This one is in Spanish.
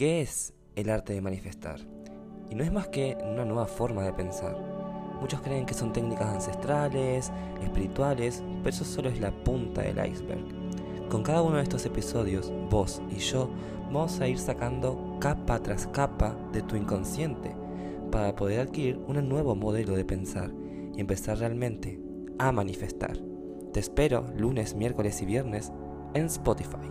¿Qué es el arte de manifestar? Y no es más que una nueva forma de pensar. Muchos creen que son técnicas ancestrales, espirituales, pero eso solo es la punta del iceberg. Con cada uno de estos episodios, vos y yo vamos a ir sacando capa tras capa de tu inconsciente para poder adquirir un nuevo modelo de pensar y empezar realmente a manifestar. Te espero lunes, miércoles y viernes en Spotify.